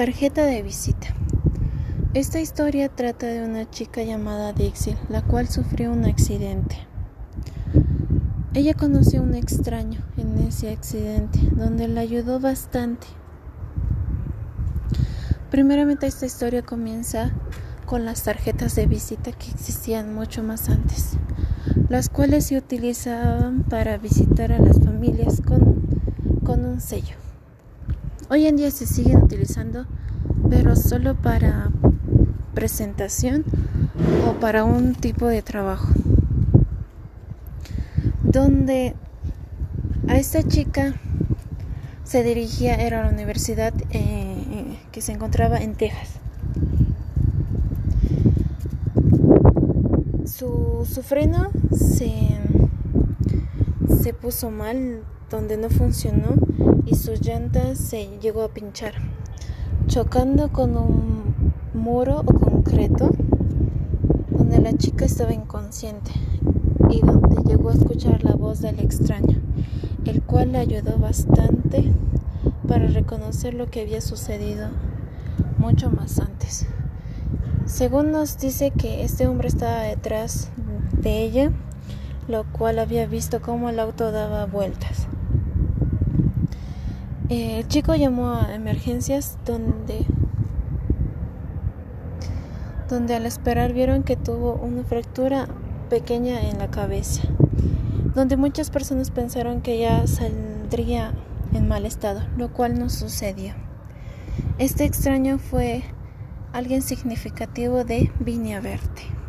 Tarjeta de visita. Esta historia trata de una chica llamada Dixie, la cual sufrió un accidente. Ella conoció a un extraño en ese accidente, donde la ayudó bastante. Primeramente esta historia comienza con las tarjetas de visita que existían mucho más antes, las cuales se utilizaban para visitar a las familias con, con un sello. Hoy en día se siguen utilizando, pero solo para presentación o para un tipo de trabajo. Donde a esta chica se dirigía, era la universidad eh, que se encontraba en Texas. Su, su freno se, se puso mal, donde no funcionó y sus llantas se llegó a pinchar, chocando con un muro o concreto donde la chica estaba inconsciente y donde llegó a escuchar la voz del extraño, el cual le ayudó bastante para reconocer lo que había sucedido mucho más antes. Según nos dice que este hombre estaba detrás de ella, lo cual había visto cómo el auto daba vueltas. El chico llamó a emergencias donde donde al esperar vieron que tuvo una fractura pequeña en la cabeza, donde muchas personas pensaron que ya saldría en mal estado, lo cual no sucedió. Este extraño fue alguien significativo de Viña Verde.